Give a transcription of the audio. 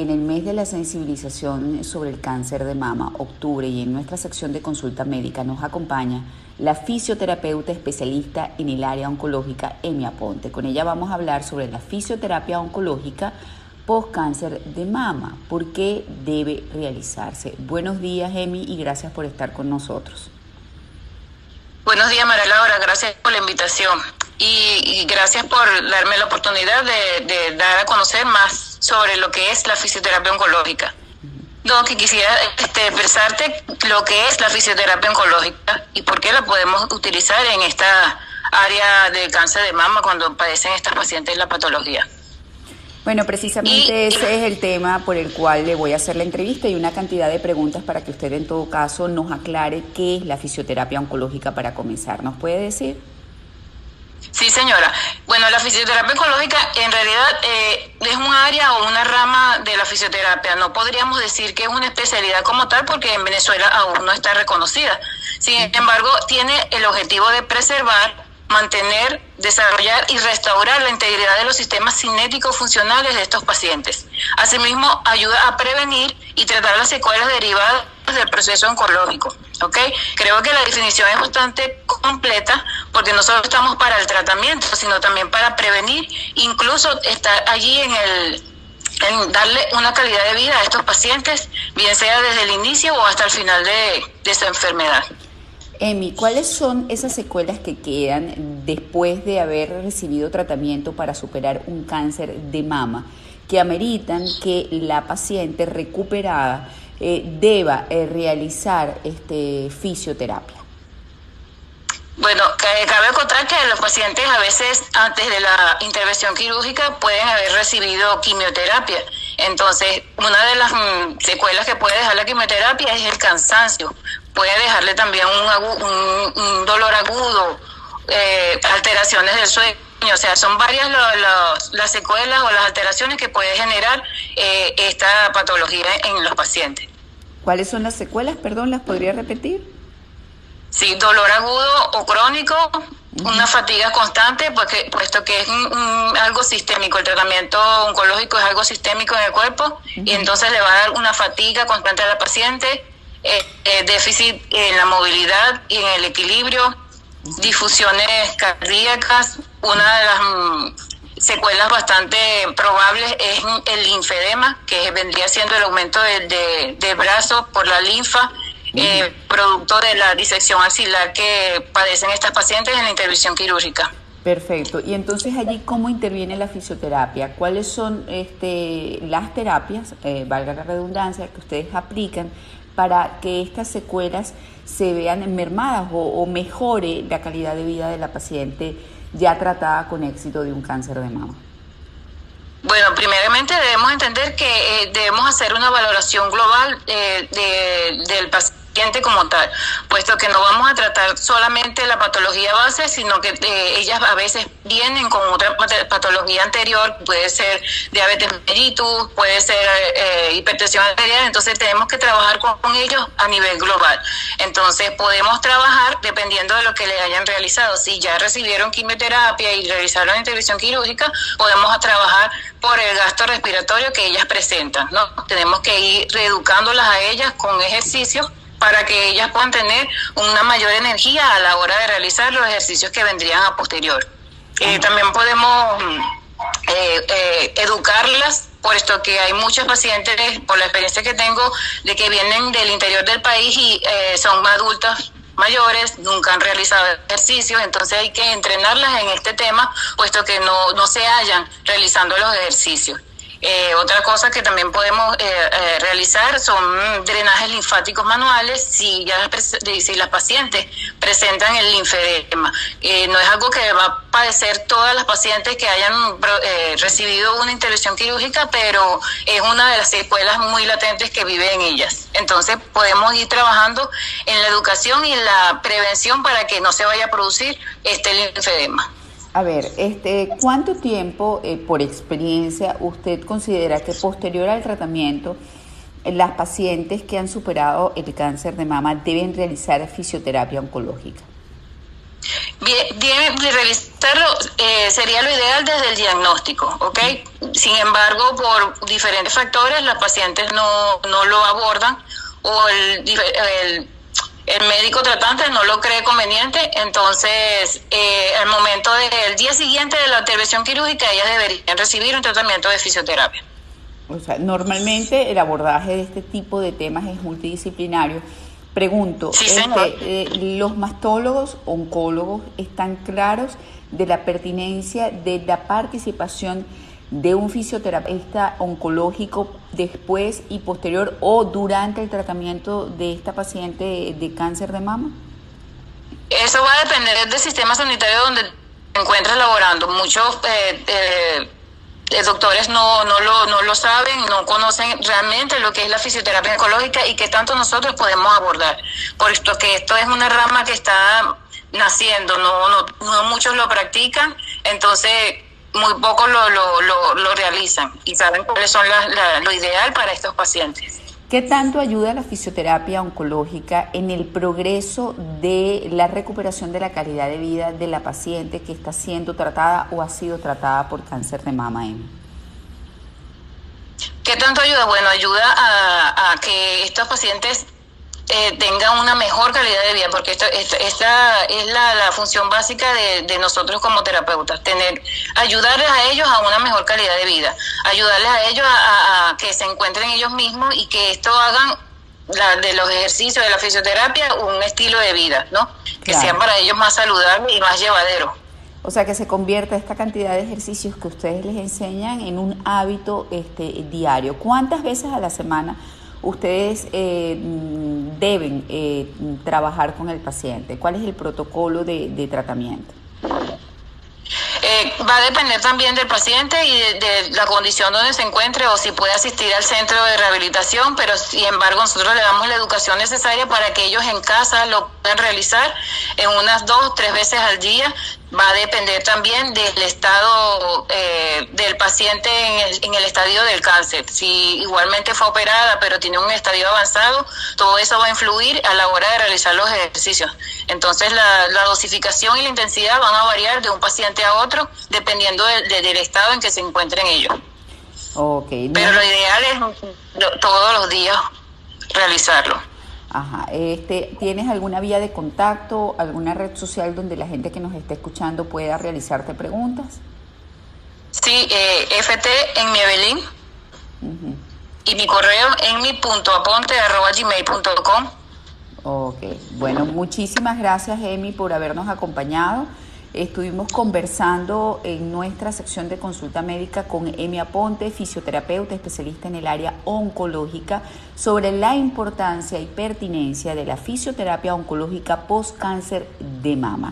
en el mes de la sensibilización sobre el cáncer de mama, octubre, y en nuestra sección de consulta médica nos acompaña la fisioterapeuta especialista en el área oncológica, Emi Aponte. Con ella vamos a hablar sobre la fisioterapia oncológica post cáncer de mama, por qué debe realizarse. Buenos días, Emi, y gracias por estar con nosotros. Buenos días, María Laura, gracias por la invitación y, gracias por darme la oportunidad de, dar a conocer más sobre lo que es la fisioterapia oncológica. No, que quisiera este, expresarte lo que es la fisioterapia oncológica y por qué la podemos utilizar en esta área de cáncer de mama cuando padecen estas pacientes la patología. Bueno, precisamente ese es el tema por el cual le voy a hacer la entrevista y una cantidad de preguntas para que usted en todo caso nos aclare qué es la fisioterapia oncológica para comenzar. ¿Nos puede decir? Sí, señora. Bueno, la fisioterapia oncológica en realidad eh, es un área o una rama de la fisioterapia. No podríamos decir que es una especialidad como tal porque en Venezuela aún no está reconocida. Sin embargo, tiene el objetivo de preservar, mantener, desarrollar y restaurar la integridad de los sistemas cinéticos funcionales de estos pacientes. Asimismo, ayuda a prevenir y tratar las secuelas derivadas del proceso oncológico. ¿ok? Creo que la definición es bastante completa porque no solo estamos para el tratamiento, sino también para prevenir, incluso estar allí en el en darle una calidad de vida a estos pacientes, bien sea desde el inicio o hasta el final de, de enfermedad. Emi, ¿cuáles son esas secuelas que quedan después de haber recibido tratamiento para superar un cáncer de mama que ameritan que la paciente recuperada eh, deba eh, realizar este fisioterapia? Bueno, cabe contar que los pacientes a veces antes de la intervención quirúrgica pueden haber recibido quimioterapia. Entonces, una de las mm, secuelas que puede dejar la quimioterapia es el cansancio. Puede dejarle también un, dolor agudo, eh, alteraciones del sueño. O sea, son varias las secuelas o las alteraciones que puede generar esta patología en los pacientes. ¿Cuáles son las secuelas? Perdón, ¿las podría repetir? Sí, dolor agudo o crónico, una fatiga constante, porque, puesto que es algo sistémico, el tratamiento oncológico es algo sistémico en el cuerpo, y entonces le va a dar una fatiga constante a la paciente, eh, eh, déficit en la movilidad y en el equilibrio, difusiones cardíacas, una de las secuelas bastante probables es el linfedema, que vendría siendo el aumento de, de, brazo por la linfa, eh, producto de la disección axilar que padecen estas pacientes en la intervención quirúrgica. Perfecto. Y entonces allí, ¿cómo interviene la fisioterapia? ¿Cuáles son este, las terapias, eh, valga la redundancia, que ustedes aplican para que estas secuelas se vean mermadas o, o mejore la calidad de vida de la paciente? Ya tratada con éxito de un cáncer de mama? Bueno, primeramente debemos entender que eh, debemos hacer una valoración global eh, de, del paciente como tal, puesto que no vamos a tratar solamente la patología base, sino que eh, ellas a veces vienen con otra patología anterior, puede ser diabetes mellitus, puede ser eh, hipertensión arterial, entonces tenemos que trabajar con, ellos a nivel global. Entonces podemos trabajar dependiendo de lo que le hayan realizado. Si ya recibieron quimioterapia y realizaron intervención quirúrgica, podemos trabajar por el gasto respiratorio que ellas presentan, ¿no? Tenemos que ir reeducándolas a ellas con ejercicios para que ellas puedan tener una mayor energía a la hora de realizar los ejercicios que vendrían a posterior. Eh, también podemos eh, eh, educarlas puesto que hay muchos pacientes, por la experiencia que tengo, de que vienen del interior del país y son adultas mayores, nunca han realizado ejercicios, entonces hay que entrenarlas en este tema, puesto que no, no se hallan realizando los ejercicios. Eh, otra cosa que también podemos eh, eh, realizar son drenajes linfáticos manuales si ya las pacientes presentan el linfedema. no es algo que va a padecer todas las pacientes que hayan recibido una intervención quirúrgica, pero es una de las secuelas muy latentes que vive en ellas. Entonces podemos ir trabajando en la educación y en la prevención para que no se vaya a producir este linfedema. A ver, este, ¿cuánto tiempo, eh, por experiencia, usted considera que posterior al tratamiento, las pacientes que han superado el cáncer de mama deben realizar fisioterapia oncológica? Bien, revisarlo eh, sería lo ideal desde el diagnóstico, ¿ok? Sin embargo, por diferentes factores, las pacientes no, no lo abordan o el, el, el, médico tratante no lo cree conveniente, entonces eh, al momento del día siguiente de la intervención quirúrgica, ellas deberían recibir un tratamiento de fisioterapia. O sea, normalmente el abordaje de este tipo de temas es multidisciplinario Pregunto, este, eh, ¿los mastólogos, oncólogos están claros de la pertinencia de la participación de un fisioterapeuta oncológico después y posterior o durante el tratamiento de esta paciente de cáncer de mama? Eso va a depender del sistema sanitario donde te encuentres laborando. Muchos eh, eh, los doctores no, no, lo, no lo saben, no conocen realmente lo que es la fisioterapia oncológica y qué tanto nosotros podemos abordar. Por esto que esto es una rama que está naciendo, no, no muchos lo practican, entonces muy pocos lo, lo, lo, lo realizan y saben cuáles son las, lo ideal para estos pacientes. ¿Qué tanto ayuda la fisioterapia oncológica en el progreso de la recuperación de la calidad de vida de la paciente que está siendo tratada o ha sido tratada por cáncer de mama? ¿Qué tanto ayuda? Bueno, ayuda a, a que estos pacientes eh, tengan una mejor calidad de vida, porque esto, esta, es la, función básica de, nosotros como terapeutas, tener, ayudarles a ellos a una mejor calidad de vida, ayudarles a ellos a, que se encuentren ellos mismos y que esto hagan de los ejercicios de la fisioterapia un estilo de vida, ¿no? Que sean para ellos más saludables y más llevaderos. O sea, que se convierta esta cantidad de ejercicios que ustedes les enseñan en un hábito este, diario. ¿Cuántas veces a la semana ustedes eh, deben eh, trabajar con el paciente? ¿Cuál es el protocolo de, tratamiento? Eh, va a depender también del paciente y de, la condición donde se encuentre o si puede asistir al centro de rehabilitación, pero sin embargo nosotros le damos la educación necesaria para que ellos en casa lo puedan realizar en unas dos, o tres veces al día va a depender también del estado eh, del paciente en el, en el estadio del cáncer. Si igualmente fue operada pero tiene un estadio avanzado, todo eso va a influir a la hora de realizar los ejercicios. Entonces la, dosificación y la intensidad van a variar de un paciente a otro dependiendo del estado en que se encuentren ellos. Okay, Pero lo ideal es todos los días realizarlo. Ajá. Este, ¿Tienes alguna vía de contacto, alguna red social donde la gente que nos esté escuchando pueda realizarte preguntas? Sí, eh, FT en mi Evelyn. Y mi correo en mi punto aponte arroba gmail.com. Ok, bueno, muchísimas gracias Emi por habernos acompañado. Estuvimos conversando en nuestra sección de consulta médica con Emi Aponte, fisioterapeuta especialista en el área oncológica, sobre la importancia y pertinencia de la fisioterapia oncológica post cáncer de mama.